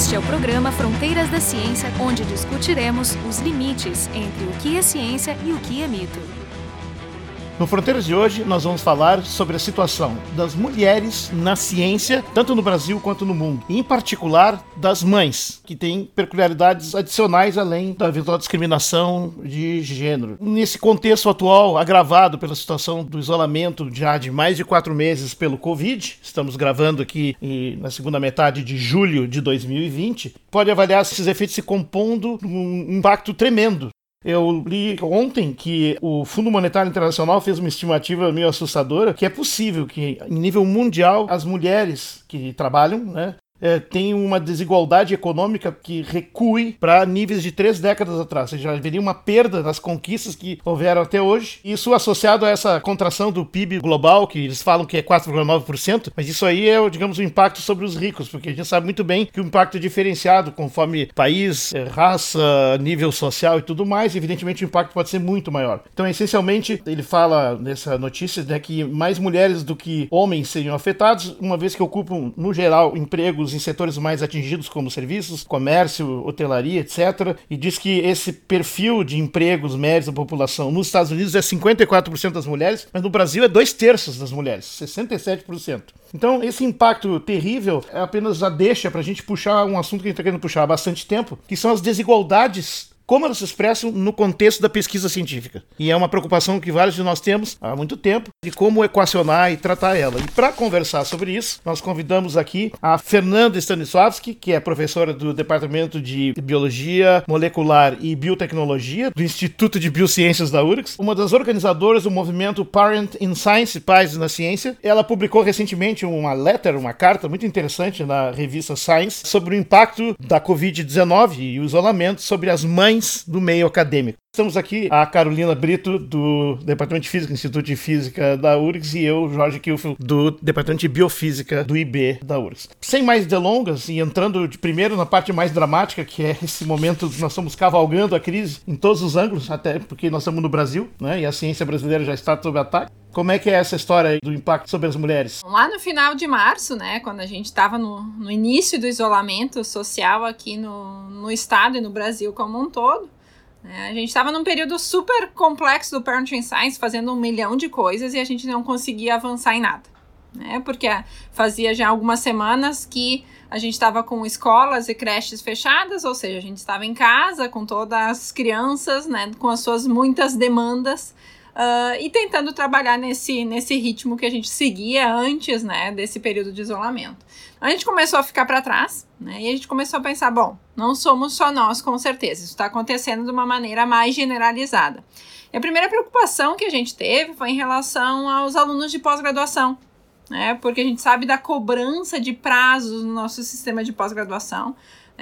Este é o programa Fronteiras da Ciência, onde discutiremos os limites entre o que é ciência e o que é mito. No Fronteiras de hoje, nós vamos falar sobre a situação das mulheres na ciência, tanto no Brasil quanto no mundo. Em particular, das mães, que têm peculiaridades adicionais além da eventual discriminação de gênero. Nesse contexto atual, agravado pela situação do isolamento já de mais de quatro meses pelo Covid, estamos gravando aqui na segunda metade de julho de 2020, pode avaliar esses efeitos se compondo num impacto tremendo eu li ontem que o Fundo Monetário Internacional fez uma estimativa meio assustadora que é possível que, em nível mundial, as mulheres que trabalham, né, é, tem uma desigualdade econômica que recue para níveis de três décadas atrás. Ou seja, haveria uma perda das conquistas que houveram até hoje. Isso associado a essa contração do PIB global, que eles falam que é 4,9%, mas isso aí é, digamos, o um impacto sobre os ricos, porque a gente sabe muito bem que o impacto é diferenciado conforme país, é, raça, nível social e tudo mais. Evidentemente, o impacto pode ser muito maior. Então, essencialmente, ele fala nessa notícia né, que mais mulheres do que homens seriam afetados, uma vez que ocupam, no geral, empregos em setores mais atingidos, como serviços, comércio, hotelaria, etc. E diz que esse perfil de empregos médios da população nos Estados Unidos é 54% das mulheres, mas no Brasil é dois terços das mulheres, 67%. Então, esse impacto terrível é apenas a deixa para a gente puxar um assunto que a gente está querendo puxar há bastante tempo, que são as desigualdades como elas se expressam no contexto da pesquisa científica. E é uma preocupação que vários de nós temos há muito tempo de como equacionar e tratar ela. E para conversar sobre isso, nós convidamos aqui a Fernanda Stanislavski, que é professora do Departamento de Biologia Molecular e Biotecnologia do Instituto de Biociências da URGS, uma das organizadoras do movimento Parent in Science, Pais na Ciência. Ela publicou recentemente uma letter, uma carta muito interessante na revista Science sobre o impacto da Covid-19 e o isolamento sobre as mães do meio acadêmico. Estamos aqui a Carolina Brito, do Departamento de Física, Instituto de Física da URGS, e eu, Jorge Kilfield, do Departamento de Biofísica do IB da URGS. Sem mais delongas, e entrando de primeiro na parte mais dramática, que é esse momento que nós estamos cavalgando a crise em todos os ângulos, até porque nós estamos no Brasil, né, e a ciência brasileira já está sob ataque. Como é que é essa história do impacto sobre as mulheres? Lá no final de março, né, quando a gente estava no, no início do isolamento social aqui no, no estado e no Brasil como um todo, é, a gente estava num período super complexo do Parenting Science, fazendo um milhão de coisas e a gente não conseguia avançar em nada. Né? Porque fazia já algumas semanas que a gente estava com escolas e creches fechadas, ou seja, a gente estava em casa com todas as crianças, né, com as suas muitas demandas. Uh, e tentando trabalhar nesse, nesse ritmo que a gente seguia antes né, desse período de isolamento. A gente começou a ficar para trás, né? E a gente começou a pensar: bom, não somos só nós, com certeza. Isso está acontecendo de uma maneira mais generalizada. E a primeira preocupação que a gente teve foi em relação aos alunos de pós-graduação, né? Porque a gente sabe da cobrança de prazos no nosso sistema de pós-graduação.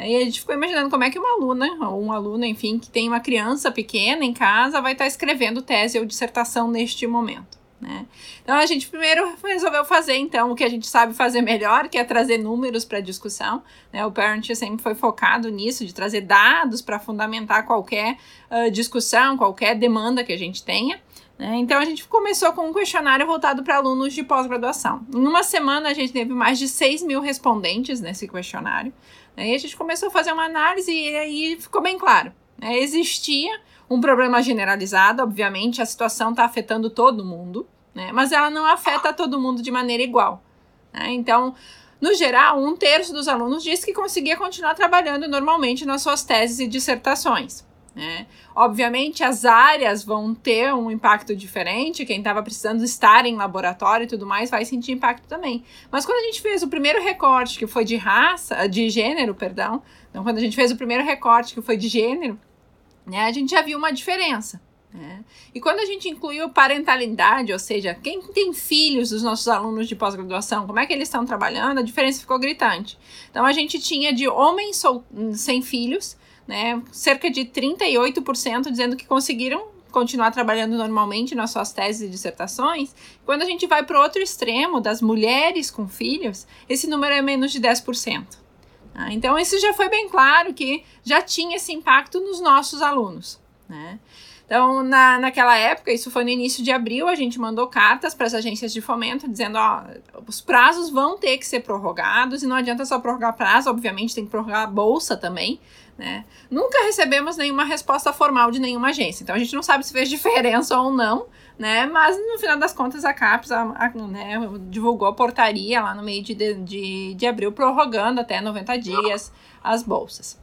E a gente ficou imaginando como é que uma aluna, ou um aluno, enfim, que tem uma criança pequena em casa, vai estar escrevendo tese ou dissertação neste momento. Né? Então a gente primeiro resolveu fazer então o que a gente sabe fazer melhor, que é trazer números para discussão. Né? O Parent sempre foi focado nisso, de trazer dados para fundamentar qualquer uh, discussão, qualquer demanda que a gente tenha. Né? Então a gente começou com um questionário voltado para alunos de pós-graduação. Em uma semana a gente teve mais de 6 mil respondentes nesse questionário. Né? E a gente começou a fazer uma análise e aí ficou bem claro. Né? Existia um problema generalizado, obviamente, a situação está afetando todo mundo, né? Mas ela não afeta todo mundo de maneira igual. Né? Então, no geral, um terço dos alunos disse que conseguia continuar trabalhando normalmente nas suas teses e dissertações. Né? Obviamente, as áreas vão ter um impacto diferente. Quem estava precisando estar em laboratório e tudo mais vai sentir impacto também. Mas quando a gente fez o primeiro recorte, que foi de raça, de gênero, perdão, então quando a gente fez o primeiro recorte, que foi de gênero, né, a gente já viu uma diferença. Né? E quando a gente incluiu parentalidade, ou seja, quem tem filhos dos nossos alunos de pós-graduação, como é que eles estão trabalhando, a diferença ficou gritante. Então a gente tinha de homens sem filhos, né, cerca de 38% dizendo que conseguiram continuar trabalhando normalmente nas suas teses e dissertações. Quando a gente vai para o outro extremo, das mulheres com filhos, esse número é menos de 10%. Ah, então, isso já foi bem claro que já tinha esse impacto nos nossos alunos. Né? Então, na, naquela época, isso foi no início de abril, a gente mandou cartas para as agências de fomento dizendo: ó, os prazos vão ter que ser prorrogados e não adianta só prorrogar prazo, obviamente tem que prorrogar a bolsa também. Né? Nunca recebemos nenhuma resposta formal de nenhuma agência, então a gente não sabe se fez diferença ou não, né? Mas no final das contas a CAPES a, a, né, divulgou a portaria lá no meio de, de, de abril, prorrogando até 90 dias as bolsas.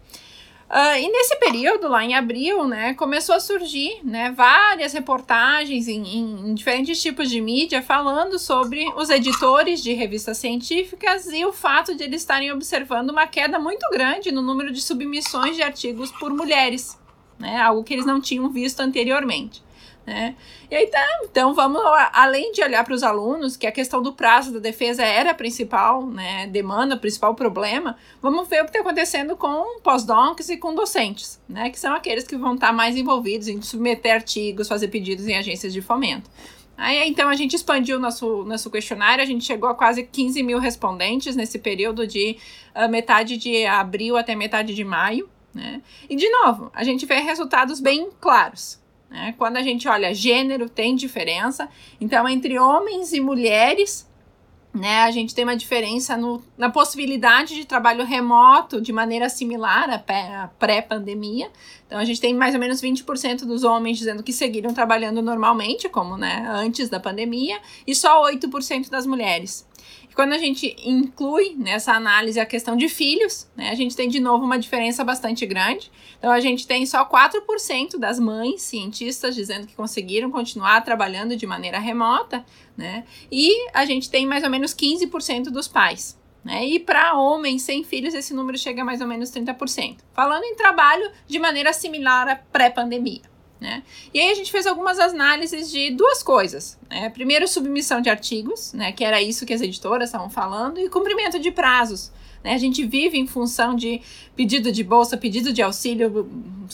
Uh, e nesse período, lá em abril, né, começou a surgir né, várias reportagens em, em, em, diferentes tipos de mídia falando sobre os editores de revistas científicas e o fato de eles estarem observando uma queda muito grande no número de submissões de artigos por mulheres, né, algo que eles não tinham visto anteriormente. Né? E aí tá, então vamos, além de olhar para os alunos, que a questão do prazo da defesa era a principal né, demanda, o principal problema, vamos ver o que está acontecendo com pós-docs e com docentes, né, que são aqueles que vão estar tá mais envolvidos em submeter artigos, fazer pedidos em agências de fomento. Aí então a gente expandiu nosso, nosso questionário, a gente chegou a quase 15 mil respondentes nesse período de uh, metade de abril até metade de maio. Né? E de novo, a gente vê resultados bem claros. Né? Quando a gente olha gênero, tem diferença. Então, entre homens e mulheres, né, a gente tem uma diferença no, na possibilidade de trabalho remoto de maneira similar à pré-pandemia. Então, a gente tem mais ou menos 20% dos homens dizendo que seguiram trabalhando normalmente, como né, antes da pandemia, e só 8% das mulheres. Quando a gente inclui nessa análise a questão de filhos, né, a gente tem de novo uma diferença bastante grande. Então a gente tem só 4% das mães cientistas dizendo que conseguiram continuar trabalhando de maneira remota, né? E a gente tem mais ou menos 15% dos pais. Né? E para homens sem filhos, esse número chega a mais ou menos 30%. Falando em trabalho de maneira similar à pré-pandemia. Né? E aí a gente fez algumas análises de duas coisas. Né? Primeiro, submissão de artigos, né? que era isso que as editoras estavam falando, e cumprimento de prazos. Né? A gente vive em função de pedido de bolsa, pedido de auxílio,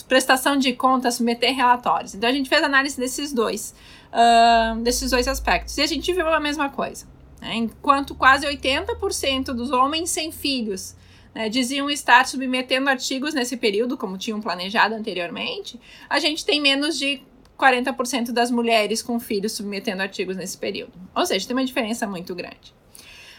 prestação de contas, submeter relatórios. Então a gente fez análise desses dois, uh, desses dois aspectos. E a gente viu a mesma coisa. Né? Enquanto quase 80% dos homens sem filhos né, diziam estar submetendo artigos nesse período, como tinham planejado anteriormente, a gente tem menos de 40% das mulheres com filhos submetendo artigos nesse período. Ou seja, tem uma diferença muito grande.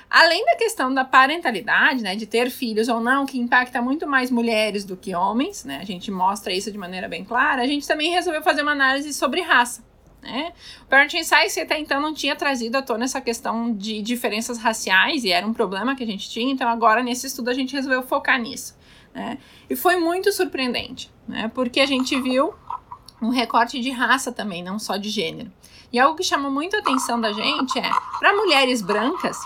Além da questão da parentalidade, né, de ter filhos ou não, que impacta muito mais mulheres do que homens, né, a gente mostra isso de maneira bem clara, a gente também resolveu fazer uma análise sobre raça. Né? O Parenting Science até então não tinha trazido à tona essa questão de diferenças raciais e era um problema que a gente tinha, então agora nesse estudo a gente resolveu focar nisso. Né? E foi muito surpreendente, né? porque a gente viu um recorte de raça também, não só de gênero. E algo que chama muito a atenção da gente é, para mulheres brancas,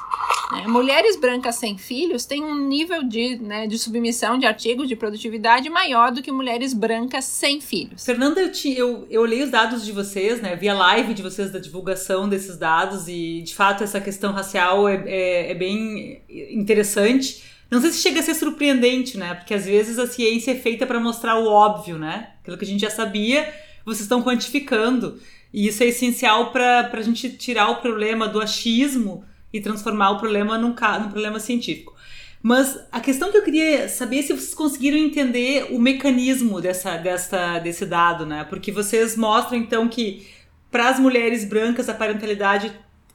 né, mulheres brancas sem filhos têm um nível de, né, de submissão de artigos de produtividade maior do que mulheres brancas sem filhos. Fernanda, eu, te, eu, eu olhei os dados de vocês, né, vi a live de vocês da divulgação desses dados e, de fato, essa questão racial é, é, é bem interessante. Não sei se chega a ser surpreendente, né? Porque às vezes a ciência é feita para mostrar o óbvio, né? Aquilo que a gente já sabia, vocês estão quantificando. E isso é essencial para a gente tirar o problema do achismo e transformar o problema num, num problema científico. Mas a questão que eu queria saber é se vocês conseguiram entender o mecanismo dessa, dessa, desse dado, né? Porque vocês mostram então que para as mulheres brancas a parentalidade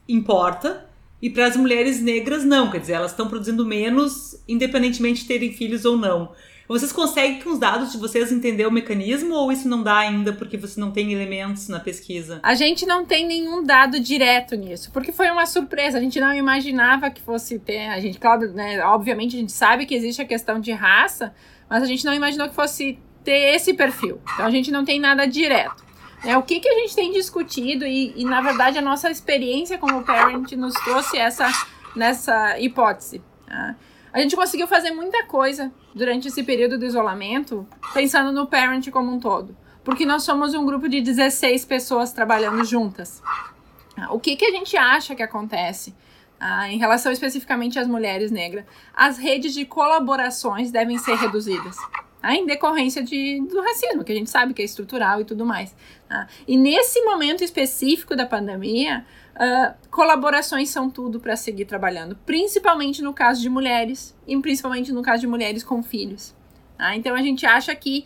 importa e para as mulheres negras não, quer dizer, elas estão produzindo menos independentemente de terem filhos ou não. Vocês conseguem com os dados de vocês entender o mecanismo ou isso não dá ainda porque você não tem elementos na pesquisa? A gente não tem nenhum dado direto nisso, porque foi uma surpresa. A gente não imaginava que fosse ter. A gente, claro, né, obviamente a gente sabe que existe a questão de raça, mas a gente não imaginou que fosse ter esse perfil. Então a gente não tem nada direto. É, o que, que a gente tem discutido e, e, na verdade, a nossa experiência como parent nos trouxe essa, nessa hipótese. Tá? A gente conseguiu fazer muita coisa durante esse período do isolamento, pensando no parent como um todo. Porque nós somos um grupo de 16 pessoas trabalhando juntas. O que, que a gente acha que acontece? Ah, em relação especificamente às mulheres negras, as redes de colaborações devem ser reduzidas. Em decorrência de, do racismo, que a gente sabe que é estrutural e tudo mais. Ah, e nesse momento específico da pandemia, Uh, colaborações são tudo para seguir trabalhando, principalmente no caso de mulheres e principalmente no caso de mulheres com filhos. Tá? Então a gente acha que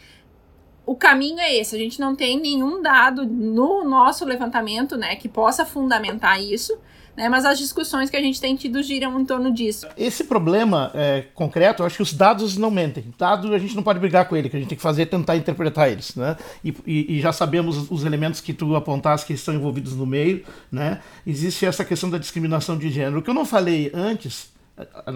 o caminho é esse. A gente não tem nenhum dado no nosso levantamento, né, que possa fundamentar isso. Né, mas as discussões que a gente tem tido giram em torno disso. Esse problema é, concreto, eu acho que os dados não mentem. Dados a gente não pode brigar com ele, que a gente tem que fazer é tentar interpretar eles. Né? E, e, e, já sabemos os elementos que tu apontaste que estão envolvidos no meio. Né? Existe essa questão da discriminação de gênero. O que eu não falei antes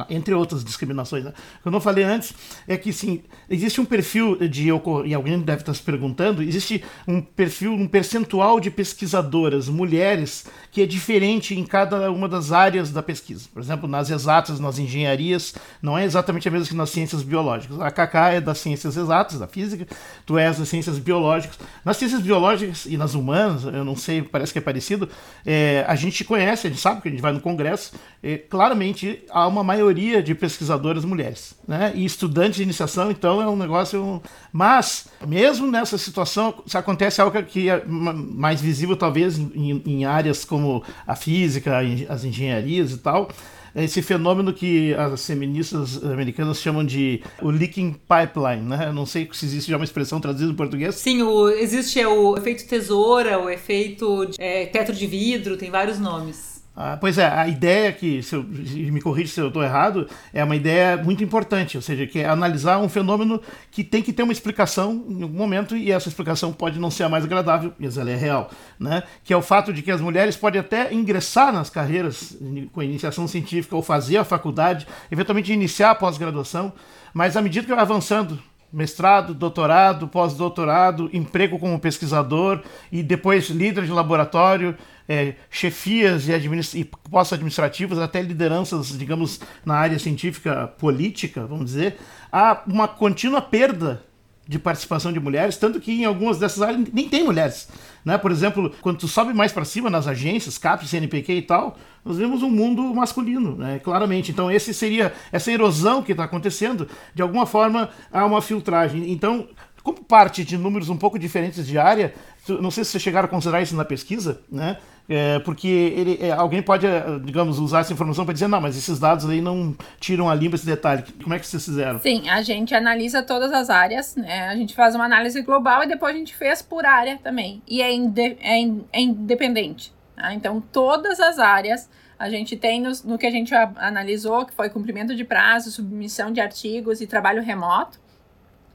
entre outras discriminações, né? Que eu não falei antes é que sim, existe um perfil de e alguém deve estar se perguntando, existe um perfil, um percentual de pesquisadoras mulheres que é diferente em cada uma das áreas da pesquisa. Por exemplo, nas exatas, nas engenharias, não é exatamente a mesma que nas ciências biológicas. A Kaká é das ciências exatas, da física, tu és das ciências biológicas. Nas ciências biológicas e nas humanas, eu não sei, parece que é parecido, é, a gente conhece, a gente sabe que a gente vai no congresso, é, claramente há uma maioria de pesquisadoras mulheres, né? E estudantes de iniciação, então é um negócio. Mas, mesmo nessa situação, se acontece algo que é mais visível, talvez, em, em áreas como a física, as engenharias e tal esse fenômeno que as feministas americanas chamam de o leaking pipeline, né? não sei se existe já uma expressão traduzida em português. Sim, o, existe é o efeito tesoura, o efeito é, teto de vidro, tem vários nomes. Ah, pois é, a ideia que, se eu, me corrija se eu estou errado, é uma ideia muito importante, ou seja, que é analisar um fenômeno que tem que ter uma explicação em algum momento e essa explicação pode não ser a mais agradável, mas ela é real, né? que é o fato de que as mulheres podem até ingressar nas carreiras com iniciação científica ou fazer a faculdade, eventualmente iniciar a pós-graduação, mas à medida que vai avançando mestrado, doutorado, pós-doutorado, emprego como pesquisador e depois líder de laboratório, é, chefias e, e postos administrativos, até lideranças, digamos, na área científica política, vamos dizer, há uma contínua perda de participação de mulheres, tanto que em algumas dessas áreas nem tem mulheres. Né? Por exemplo, quando tu sobe mais para cima nas agências, CAP, CNPq e tal, nós vemos um mundo masculino, né? claramente. Então, esse seria essa erosão que está acontecendo, de alguma forma há uma filtragem. Então, como parte de números um pouco diferentes de área, não sei se vocês chegaram a considerar isso na pesquisa, né? É, porque ele, é, alguém pode, é, digamos, usar essa informação para dizer, não, mas esses dados aí não tiram a limpa esse detalhe. Como é que vocês fizeram? Sim, a gente analisa todas as áreas, né? A gente faz uma análise global e depois a gente fez por área também. E é, inde é, in é independente. Tá? Então, todas as áreas a gente tem no, no que a gente analisou, que foi cumprimento de prazo, submissão de artigos e trabalho remoto.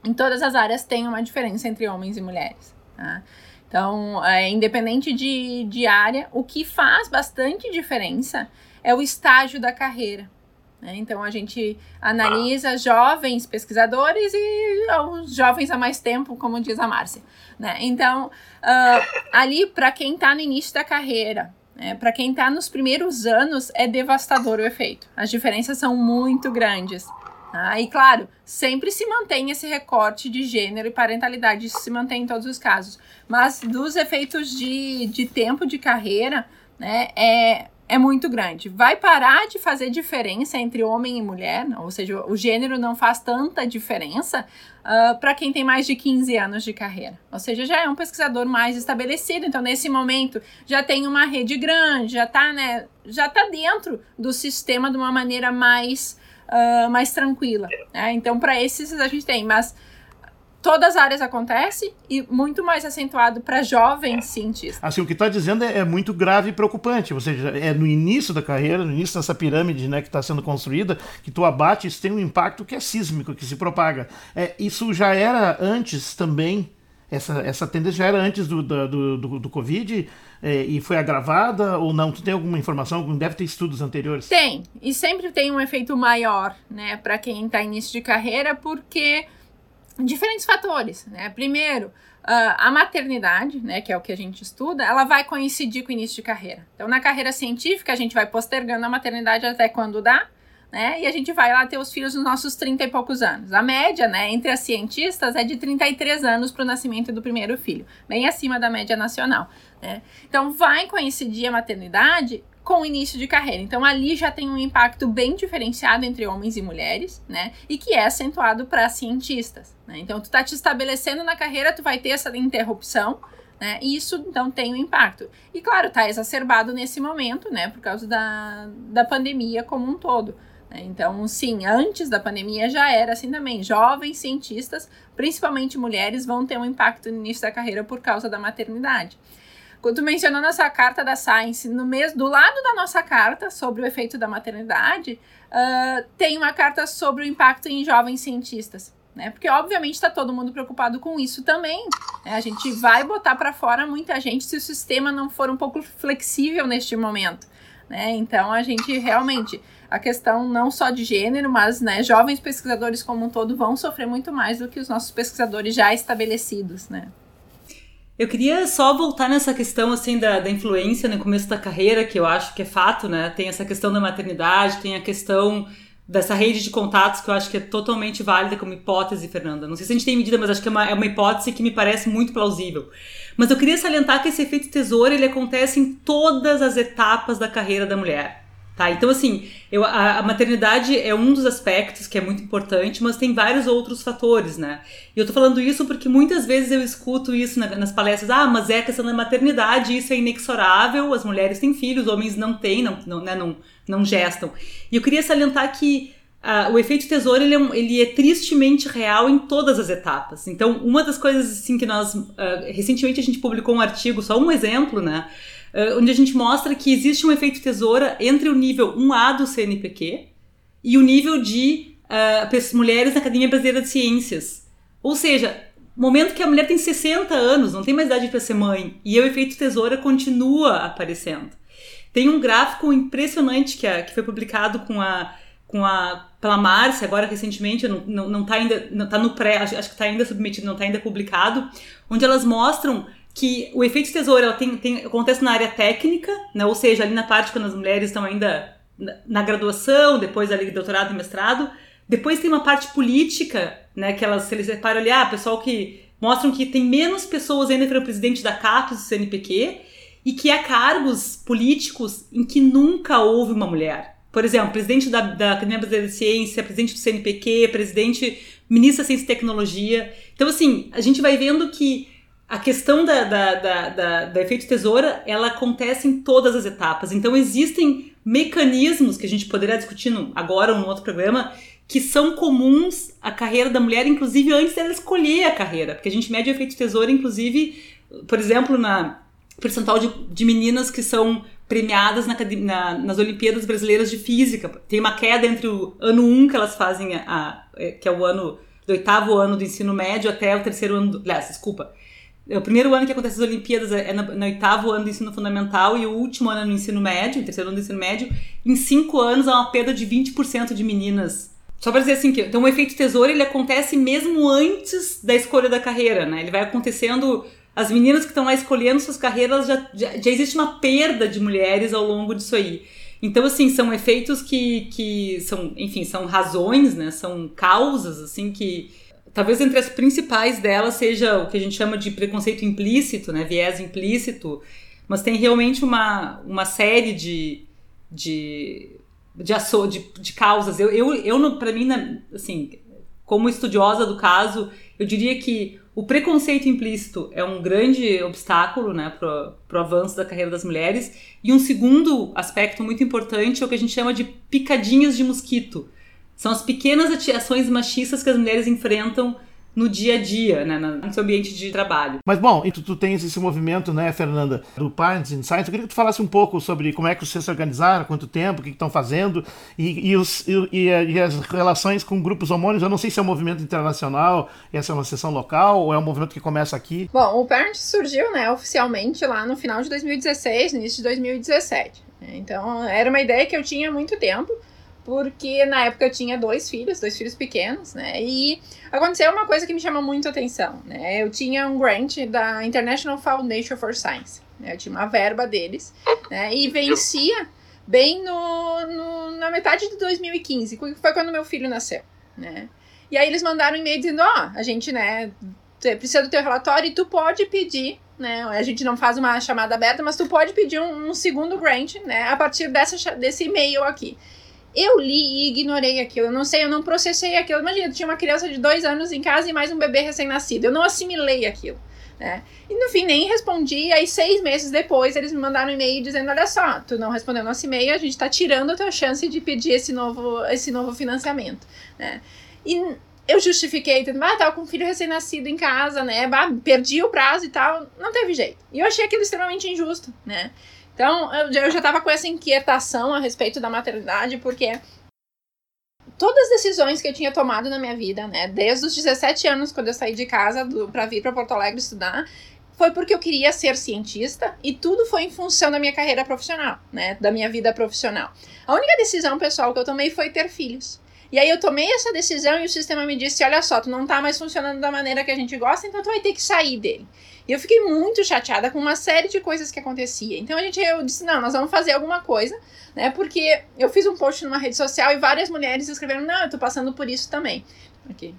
Em todas as áreas tem uma diferença entre homens e mulheres. Tá? Então, é, independente de, de área, o que faz bastante diferença é o estágio da carreira. Né? Então, a gente analisa jovens pesquisadores e os jovens há mais tempo, como diz a Márcia. Né? Então, uh, ali, para quem está no início da carreira, né? para quem está nos primeiros anos, é devastador o efeito. As diferenças são muito grandes. Ah, e claro, sempre se mantém esse recorte de gênero e parentalidade, isso se mantém em todos os casos. Mas dos efeitos de, de tempo de carreira, né, é, é muito grande. Vai parar de fazer diferença entre homem e mulher, ou seja, o gênero não faz tanta diferença uh, ah, para quem tem mais de 15 anos de carreira. Ou seja, já é um pesquisador mais estabelecido, então nesse momento já tem uma rede grande, já está né, já tá dentro do sistema de uma maneira mais uh, mais tranquila. Né? Então, para esses a gente tem, mas todas as áreas acontece e muito mais acentuado para jovens cientistas. Assim, o que está dizendo é, é, muito grave e preocupante. Ou seja, é no início da carreira, no início dessa pirâmide né, que está sendo construída, que tu abate, isso tem um impacto que é sísmico, que se propaga. É, isso já era antes também essa, essa tendência já era antes do, do, do, do Covid é, e foi agravada ou não? Tu tem alguma informação? Deve ter estudos anteriores? Tem, e sempre tem um efeito maior, né, para quem está início de carreira, porque diferentes fatores, né? Primeiro, Uh, a maternidade, né, que é o que a gente estuda, ela vai coincidir com o início de carreira. Então, na carreira científica, a gente vai postergando a maternidade até quando dá, né? E a gente vai lá ter os filhos nos nossos 30 e poucos anos. A média, né, entre as cientistas é de 33 anos para o nascimento do primeiro filho, bem acima da média nacional, né? Então vai coincidir a maternidade com o início de carreira. Então ali já tem um impacto bem diferenciado entre homens e mulheres, né? E que é acentuado para cientistas, né? Então tu tá te estabelecendo na carreira, tu vai ter essa interrupção, né? E isso então tem um impacto. E claro, tá exacerbado nesse momento, né, por causa da, da pandemia como um todo. Né? Então, sim, antes da pandemia já era assim também. Jovens cientistas, principalmente mulheres, vão ter um impacto no início da carreira por causa da maternidade. Quando mencionou nossa carta da Science, no mesmo, do lado da nossa carta sobre o efeito da maternidade, uh, tem uma carta sobre o impacto em jovens cientistas. Né? Porque, obviamente, está todo mundo preocupado com isso também. Né? A gente vai botar para fora muita gente se o sistema não for um pouco flexível neste momento. Né? Então, a gente realmente a questão não só de gênero, mas né, jovens pesquisadores como um todo vão sofrer muito mais do que os nossos pesquisadores já estabelecidos, né? Eu queria só voltar nessa questão assim da, da influência no começo da carreira, que eu acho que é fato, né? Tem essa questão da maternidade, tem a questão dessa rede de contatos que eu acho que é totalmente válida como hipótese, Fernanda. Não sei se a gente tem medida, mas acho que é uma, é uma hipótese que me parece muito plausível. Mas eu queria salientar que esse efeito tesouro ele acontece em todas as etapas da carreira da mulher. Tá? Então, assim, eu, a, a, maternidade é um dos aspectos que é muito importante, mas tem vários outros fatores, né? E eu tô falando isso porque muitas vezes eu escuto isso na, nas palestras, ah, mas é a questão da maternidade, isso é inexorável, as mulheres têm filhos, os homens não têm, não, não, né, não, não gestam. E eu queria salientar que uh, o efeito tesouro, ele é, ele é tristemente real em todas as etapas. Então, uma das coisas, assim, que nós, uh, recentemente a gente publicou um artigo, só um exemplo, né? uh, onde a gente mostra que existe um efeito tesoura entre o nível 1A do CNPq e o nível de mulheres na Academia Brasileira de Ciências. Ou seja, momento que a mulher tem 60 anos, não tem mais idade para ser mãe, e o efeito tesoura continua aparecendo. Tem um gráfico impressionante que, a, que foi publicado com a, com a, pela Márcia, agora recentemente, não, não, não tá ainda, não tá no pré, acho, acho que está ainda submetido, não está ainda publicado, onde elas mostram que o efeito tesoura tem, tem, acontece na área técnica, né? ou seja, ali na parte quando as mulheres estão ainda na, na graduação, depois ali doutorado e mestrado. Depois tem uma parte política, né, que elas se eles separam ali, ah, pessoal que mostram que tem menos pessoas ainda para o presidente da CAPES do CNPq e que há cargos políticos em que nunca houve uma mulher. Por exemplo, presidente da, da Academia Brasileira de Ciência, presidente do CNPq, presidente, ministro da Ciência e Tecnologia. Então, assim, a gente vai vendo que a questão da, da, da, da, do efeito tesoura, ela acontece em todas as etapas. Então, existem mecanismos que a gente poderia discutir no, agora ou no outro programa que são comuns à carreira da mulher, inclusive antes dela escolher a carreira. Porque a gente mede o efeito tesoura, inclusive, por exemplo, na percentual de, de meninas que são premiadas na, na, nas Olimpíadas Brasileiras de Física. Tem uma queda entre o ano 1 um que elas fazem, a, a, que é o ano do oitavo ano do ensino médio até o terceiro ano do. Aliás, desculpa, o primeiro ano que acontece as Olimpíadas é no, no, oitavo ano do ensino fundamental e o último ano é no ensino médio, o terceiro ano do ensino médio. Em cinco anos há uma perda de 20% de meninas. Só para dizer assim, que então o efeito tesouro ele acontece mesmo antes da escolha da carreira, né? Ele vai acontecendo. As meninas que estão lá escolhendo suas carreiras, já, já, já existe uma perda de mulheres ao longo disso aí. Então, assim, são efeitos que, que são, enfim, são razões, né? São causas, assim, que, Talvez entre as principais delas seja o que a gente chama de preconceito implícito, né, viés implícito, mas tem realmente uma, uma série de, de, de, de, de causas. Eu, eu, eu para mim, assim, como estudiosa do caso, eu diria que o preconceito implícito é um grande obstáculo né, para o avanço da carreira das mulheres. E um segundo aspecto muito importante é o que a gente chama de picadinhas de mosquito. São as pequenas ações machistas que as mulheres enfrentam no dia a dia, né, no seu ambiente de trabalho. Mas bom, e tu, tu tens esse movimento, né, Fernanda, do Parents in Science. Eu queria que tu falasse um pouco sobre como é que vocês se organizaram, quanto tempo, o que estão fazendo e, e, os, e, e, as relações com grupos homônimos. Eu não sei se é um movimento internacional, essa é uma sessão local ou é um movimento que começa aqui. Bom, o Parents surgiu, né, oficialmente lá no final de 2016, no início de 2017. Então, era uma ideia que eu tinha há muito tempo porque na época eu tinha dois filhos, dois filhos pequenos, né? E aconteceu uma coisa que me chamou muito a atenção, né? Eu tinha um grant da International Foundation for Science, né? Eu tinha uma verba deles, né? E vencia bem no, no, na metade de 2015, que foi quando meu filho nasceu, né? E aí eles mandaram um e-mail dizendo, ó, oh, a gente, né, precisa do teu relatório e tu pode pedir né? A gente não faz uma chamada aberta, mas tu pode pedir um, um segundo grant, né? A partir dessa, desse e-mail aqui. Eu li e ignorei aquilo. Eu não sei, eu não processei aquilo. Imagina, tinha uma criança de dois anos em casa e mais um bebê recém-nascido. Eu não assimilei aquilo. Né? E no fim nem respondi, aí seis meses depois eles me mandaram um e-mail dizendo, olha só, tu não respondeu nosso e-mail, a gente está tirando a tua chance de pedir esse novo, esse novo financiamento, né? E eu justifiquei, tudo, ah, tava com um filho recém-nascido em casa, né? Bah, perdi o prazo e tal, não teve jeito. E eu achei aquilo extremamente injusto, né? Então, eu, já tava com essa inquietação a respeito da maternidade, porque todas as decisões que eu tinha tomado na minha vida, né, desde os 17 anos, quando eu saí de casa para vir para Porto Alegre estudar, foi porque eu queria ser cientista e tudo foi em função da minha carreira profissional, né, da minha vida profissional. A única decisão pessoal que eu tomei foi ter filhos. E aí eu tomei essa decisão e o sistema me disse: olha só, tu não tá mais funcionando da maneira que a gente gosta, então tu vai ter que sair dele. E eu fiquei muito chateada com uma série de coisas que acontecia. Então a gente eu disse: não, nós vamos fazer alguma coisa, né? Porque eu fiz um post numa rede social e várias mulheres escreveram: não, eu tô passando por isso também. Ok.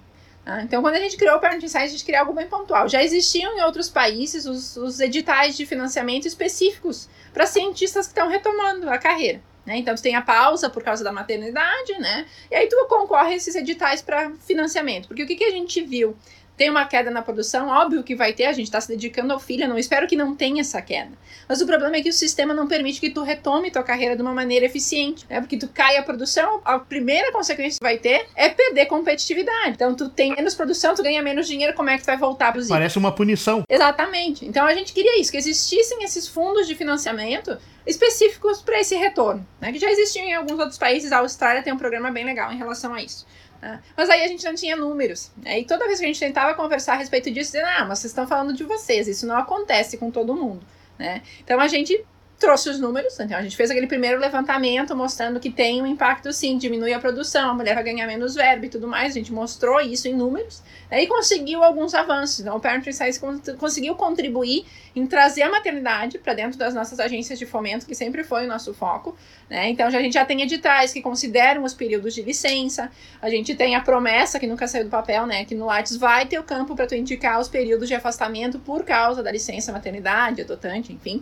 Ah, então, quando a gente criou o Parent Insight, a gente criou algo bem pontual. Já existiam em outros países os, os editais de financiamento específicos para cientistas que estão retomando a carreira. Né? Então, tu tem a pausa por causa da maternidade, né? E aí tu concorre a esses editais para financiamento. Porque o que, que a gente viu? Tem uma queda na produção, óbvio que vai ter, a gente está se dedicando ao filho, eu não espero que não tenha essa queda. Mas o problema é que o sistema não permite que tu retome tua carreira de uma maneira eficiente, né? Porque tu cai a produção, a primeira consequência que vai ter é perder competitividade. Então tu tem menos produção, tu ganha menos dinheiro, como é que tu vai voltar a produzir? Parece uma punição. Exatamente. Então a gente queria isso, que existissem esses fundos de financiamento específicos para esse retorno, né? Que já existiam em alguns outros países, a Austrália tem um programa bem legal em relação a isso. Né? Mas aí a gente não tinha números. Né? E toda vez que a gente tentava conversar a respeito disso, dizendo, ah, mas vocês estão falando de vocês, isso não acontece com todo mundo. Né? Então a gente trouxe os números, então a gente fez aquele primeiro levantamento mostrando que tem um impacto sim, diminui a produção, a mulher vai ganhar menos verbo e tudo mais, a gente mostrou isso em números, aí conseguiu alguns avanços, então o Parent Insights conseguiu contribuir em trazer a maternidade para dentro das nossas agências de fomento, que sempre foi o nosso foco, né, então a gente já tem editais que consideram os períodos de licença, a gente tem a promessa, que nunca saiu do papel, né, que no Lattes vai ter o campo para tu indicar os períodos de afastamento por causa da licença maternidade, adotante, enfim,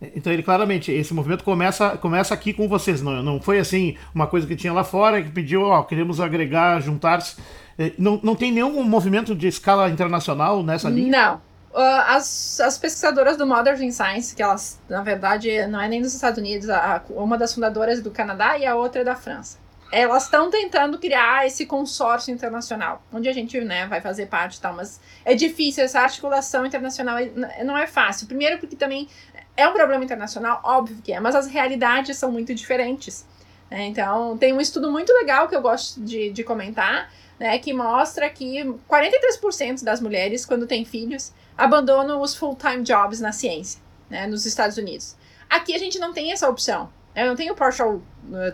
então ele claramente, esse movimento começa, começa aqui com vocês, não, não foi assim uma coisa que tinha lá fora que pediu, ó, queremos agregar, juntar-se. É, não, não tem nenhum movimento de escala internacional nessa linha? Não. Uh, as, as pesquisadoras do Modern Science, que elas, na verdade, não é nem dos Estados Unidos, a, uma das fundadoras do Canadá e a outra é da França. Elas estão tentando criar esse consórcio internacional, onde a gente né, vai fazer parte e tal, mas é difícil, essa articulação internacional é, não é fácil. Primeiro, porque também é um problema internacional, óbvio que é, mas as realidades são muito diferentes. Né? Então, tem um estudo muito legal que eu gosto de, de comentar, né, que mostra que 43% das mulheres, quando têm filhos, abandonam os full-time jobs na ciência, né, nos Estados Unidos. Aqui a gente não tem essa opção. Eu não tenho partial uh,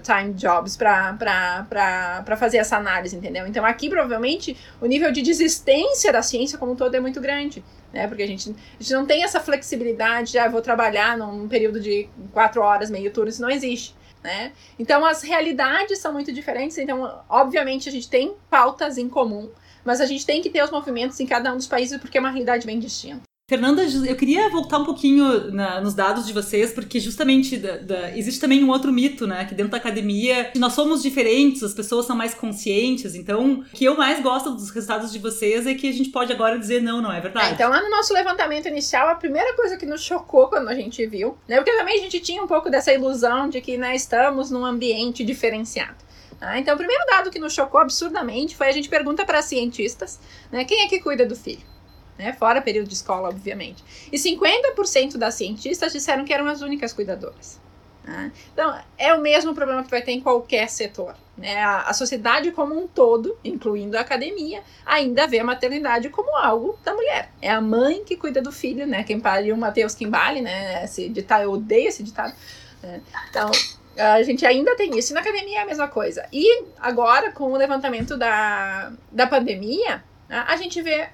time jobs para fazer essa análise, entendeu? Então aqui provavelmente o nível de desistência da ciência como um todo é muito grande né? Porque a gente, a gente não tem essa flexibilidade de, ah, vou trabalhar num período de quatro horas, meio turno, isso não existe. Né? Então as realidades são muito diferentes, então obviamente a gente tem pautas em comum, mas a gente tem que ter os movimentos em cada um dos países porque é uma realidade bem distinta. Fernanda, eu queria voltar um pouquinho na, nos dados de vocês, porque justamente da, da, existe também um outro mito, né? Que dentro da academia nós somos diferentes, as pessoas são mais conscientes. Então, o que eu mais gosto dos resultados de vocês é que a gente pode agora dizer não, não é verdade? É, então, lá no nosso levantamento inicial, a primeira coisa que nos chocou quando a gente viu, né? Porque também a gente tinha um pouco dessa ilusão de que né, estamos num ambiente diferenciado. Ah, então, o primeiro dado que nos chocou absurdamente foi a gente pergunta para cientistas, né? Quem é que cuida do filho? Né? Fora período de escola, obviamente. E 50% das cientistas disseram que eram as únicas cuidadoras. Né? Então, é o mesmo problema que vai ter em qualquer setor. Né? A, a, sociedade como um todo, incluindo a academia, ainda vê a maternidade como algo da mulher. É a mãe que cuida do filho, né? Quem pariu Mateus Kimbali, né? Esse ditado, eu odeio esse ditado. Né? Então, a gente ainda tem isso. E na academia é a mesma coisa. E agora, com o levantamento da, da pandemia, né, a gente vê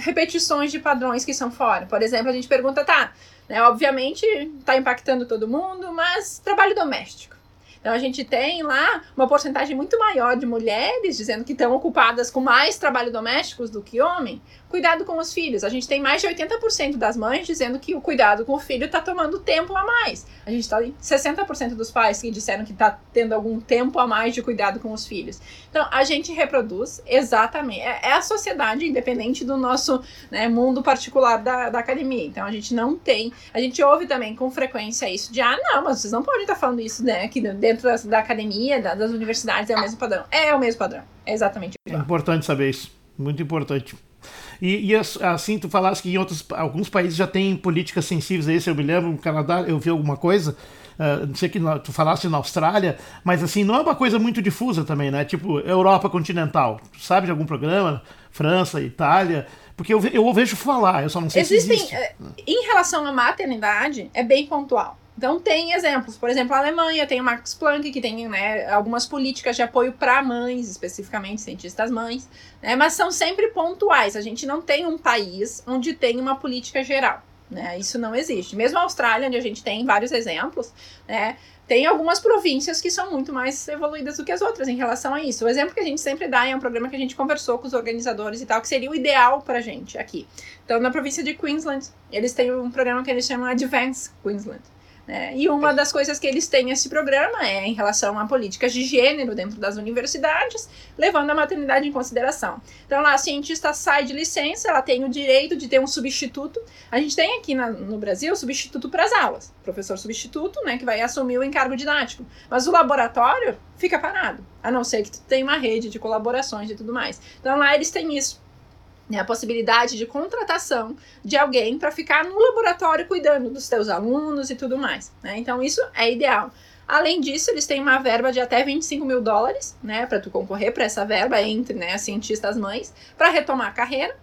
repetições de padrões que são fora. Por exemplo, a gente pergunta, tá, né, obviamente está impactando todo mundo, mas trabalho doméstico. Então a gente tem lá uma porcentagem muito maior de mulheres dizendo que estão ocupadas com mais trabalho doméstico do que homem. Cuidado com os filhos. A gente tem mais de 80% das mães dizendo que o cuidado com o filho está tomando tempo a mais. A gente está em 60% dos pais que disseram que está tendo algum tempo a mais de cuidado com os filhos. Então a gente reproduz exatamente. É, é a sociedade independente do nosso né, mundo particular da, da academia. Então a gente não tem. A gente ouve também com frequência isso de ah, não, mas vocês não podem estar tá falando isso né, aqui dentro das, da academia, da, das universidades, é o mesmo padrão. É o mesmo padrão. É exatamente. É importante saber isso. Muito importante. E, e, assim, tu falaste que em outros, alguns países já tem políticas sensíveis a isso. Eu me lembro, no Canadá, eu vi alguma coisa. Uh, não sei que tu falaste na Austrália, mas assim, não é uma coisa muito difusa também, né? Tipo, Europa continental. Tu sabe de algum programa? França, Itália. Porque eu, eu vejo falar, eu só não sei Existem, se existe. Eh, em relação à maternidade, é bem pontual. Então tem exemplos, por exemplo, a Alemanha tem o Max Planck, que tem né, algumas políticas de apoio para mães, especificamente cientistas mães, né, mas são sempre pontuais. A gente não tem um país onde tem uma política geral. Né, isso não existe. Mesmo a Austrália, onde a gente tem vários exemplos, né, tem algumas províncias que são muito mais evoluídas do que as outras em relação a isso. O exemplo que a gente sempre dá é um programa que a gente conversou com os organizadores e tal, que seria o ideal pra gente aqui. Então, na província de Queensland, eles têm um programa que eles chamam Advance Queensland. É, e uma das coisas que eles têm nesse programa é em relação a políticas de gênero dentro das universidades, levando a maternidade em consideração. Então, lá, a cientista sai de licença, ela tem o direito de ter um substituto. A gente tem aqui na, no Brasil substituto para as aulas, professor substituto, né, que vai assumir o encargo didático. Mas o laboratório fica parado, a não ser que tu tenha uma rede de colaborações e tudo mais. Então, lá eles têm isso né, a possibilidade de contratação de alguém para ficar no laboratório cuidando dos teus alunos e tudo mais. Né? Então, isso é ideal. Além disso, eles têm uma verba de até 25 mil dólares, né, para tu concorrer para essa verba entre né, as cientistas mães, para retomar a carreira,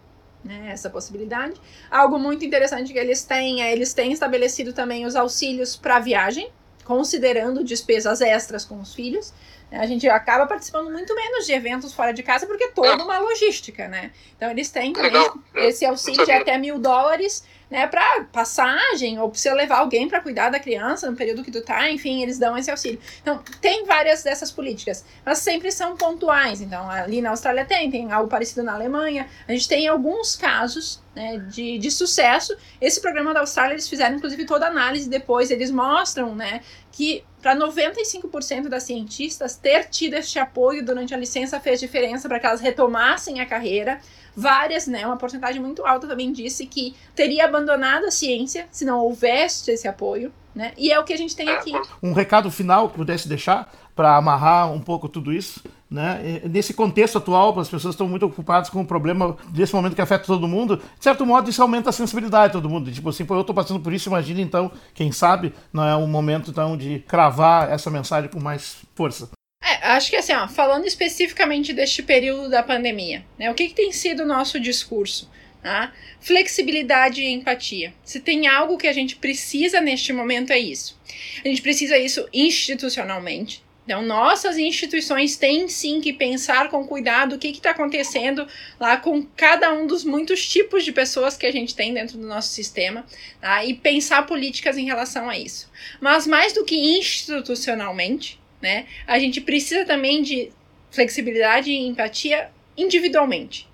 né, essa possibilidade. Algo muito interessante que eles têm é eles têm estabelecido também os auxílios para viagem, considerando despesas extras com os filhos. A gente acaba participando muito menos de eventos fora de casa porque é toda uma logística, né? Então eles têm também esse auxílio de até mil dólares né, para passagem, ou precisa levar alguém para cuidar da criança no período que tu tá, enfim, eles dão esse auxílio. Então, tem várias dessas políticas, mas sempre são pontuais. Então, ali na Austrália tem, tem algo parecido na Alemanha. A gente tem alguns casos né, de, de sucesso. Esse programa da Austrália, eles fizeram, inclusive, toda a análise depois, eles mostram, né, que para 95% das cientistas, ter tido este apoio durante a licença fez diferença para que elas retomassem a carreira várias, né, uma porcentagem muito alta também disse que teria abandonado a ciência se não houvesse esse apoio, né? E é o que a gente tem aqui. Um recado final que pudesse deixar para amarrar um pouco tudo isso, né? Nesse contexto atual, as pessoas estão muito ocupadas com o problema desse momento que afeta todo mundo. De certo modo, isso aumenta a sensibilidade de todo mundo. Tipo assim, pô, eu estou passando por isso, imagina então, quem sabe, não é um momento então de cravar essa mensagem com mais força. É, acho que assim, ó, falando especificamente deste período da pandemia, né, o que, que tem sido o nosso discurso? Tá? Flexibilidade e empatia. Se tem algo que a gente precisa neste momento, é isso. A gente precisa isso institucionalmente. Então, nossas instituições têm sim que pensar com cuidado o que está acontecendo lá com cada um dos muitos tipos de pessoas que a gente tem dentro do nosso sistema tá? e pensar políticas em relação a isso. Mas, mais do que institucionalmente, né? A gente precisa também de flexibilidade e empatia individualmente,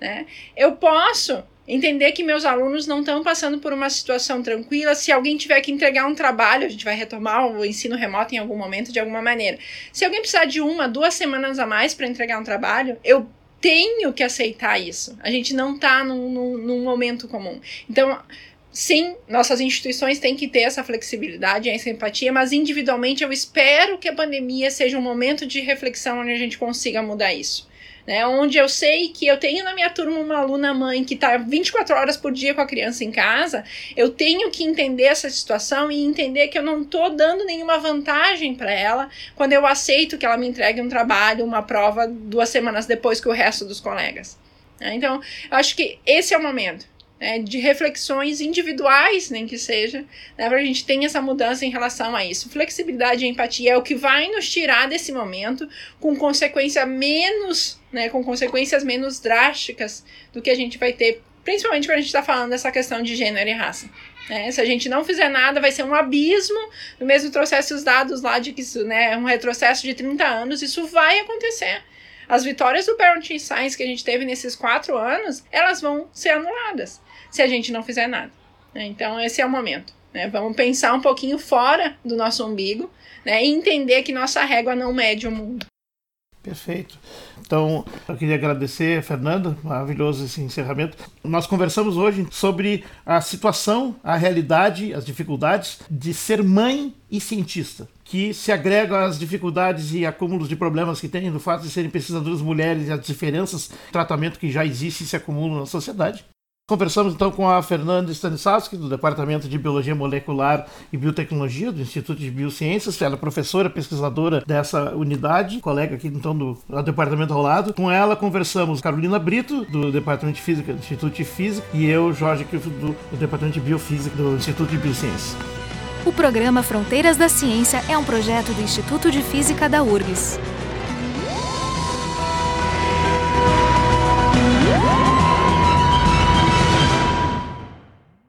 né? Eu posso entender que meus alunos não estão passando por uma situação tranquila. Se alguém tiver que entregar um trabalho, a gente vai retomar o ensino remoto em algum momento, de alguma maneira. Se alguém precisar de uma, duas semanas a mais para entregar um trabalho, eu tenho que aceitar isso. A gente não está num, num, num momento comum. Então, sim, nossas instituições têm que ter essa flexibilidade, essa empatia, mas individualmente eu espero que a pandemia seja um momento de reflexão onde a gente consiga mudar isso. Né, onde eu sei que eu tenho na minha turma uma aluna mãe que está 24 horas por dia com a criança em casa, eu tenho que entender essa situação e entender que eu não estou dando nenhuma vantagem para ela quando eu aceito que ela me entregue um trabalho, uma prova duas semanas depois que o resto dos colegas. Né. Então, eu acho que esse é o momento né, de reflexões individuais, nem que seja, né, para a gente ter essa mudança em relação a isso. Flexibilidade e empatia é o que vai nos tirar desse momento com consequência menos, né, com consequências menos drásticas do que a gente vai ter principalmente quando a gente está falando dessa questão de gênero e raça. Né? Se a gente não fizer nada, vai ser um abismo. No mesmo trouxesse os dados lá de que isso né, é um retrocesso de 30 anos, isso vai acontecer. As vitórias do Parenting Science que a gente teve nesses quatro anos, elas vão ser anuladas se a gente não fizer nada. Né? Então, esse é o momento. Né? Vamos pensar um pouquinho fora do nosso umbigo né? e entender que nossa régua não mede o mundo. Perfeito. Então, eu queria agradecer, Fernanda, maravilhoso esse encerramento. Nós conversamos hoje sobre a situação, a realidade, as dificuldades de ser mãe e cientista, que se agregam às dificuldades e acúmulos de problemas que tem no fato de serem pesquisadoras mulheres e as diferenças tratamento que já existe e se acumulam na sociedade. Conversamos então com a Fernanda Stanislavski, do Departamento de Biologia Molecular e Biotecnologia do Instituto de Biociências. Ela é professora pesquisadora dessa unidade, colega aqui então do, do departamento ao lado. Com ela conversamos Carolina Brito, do Departamento de Física do Instituto de Física, e eu, Jorge Kiff, do, do Departamento de Biofísica do Instituto de Biociências. O programa Fronteiras da Ciência é um projeto do Instituto de Física da URGS.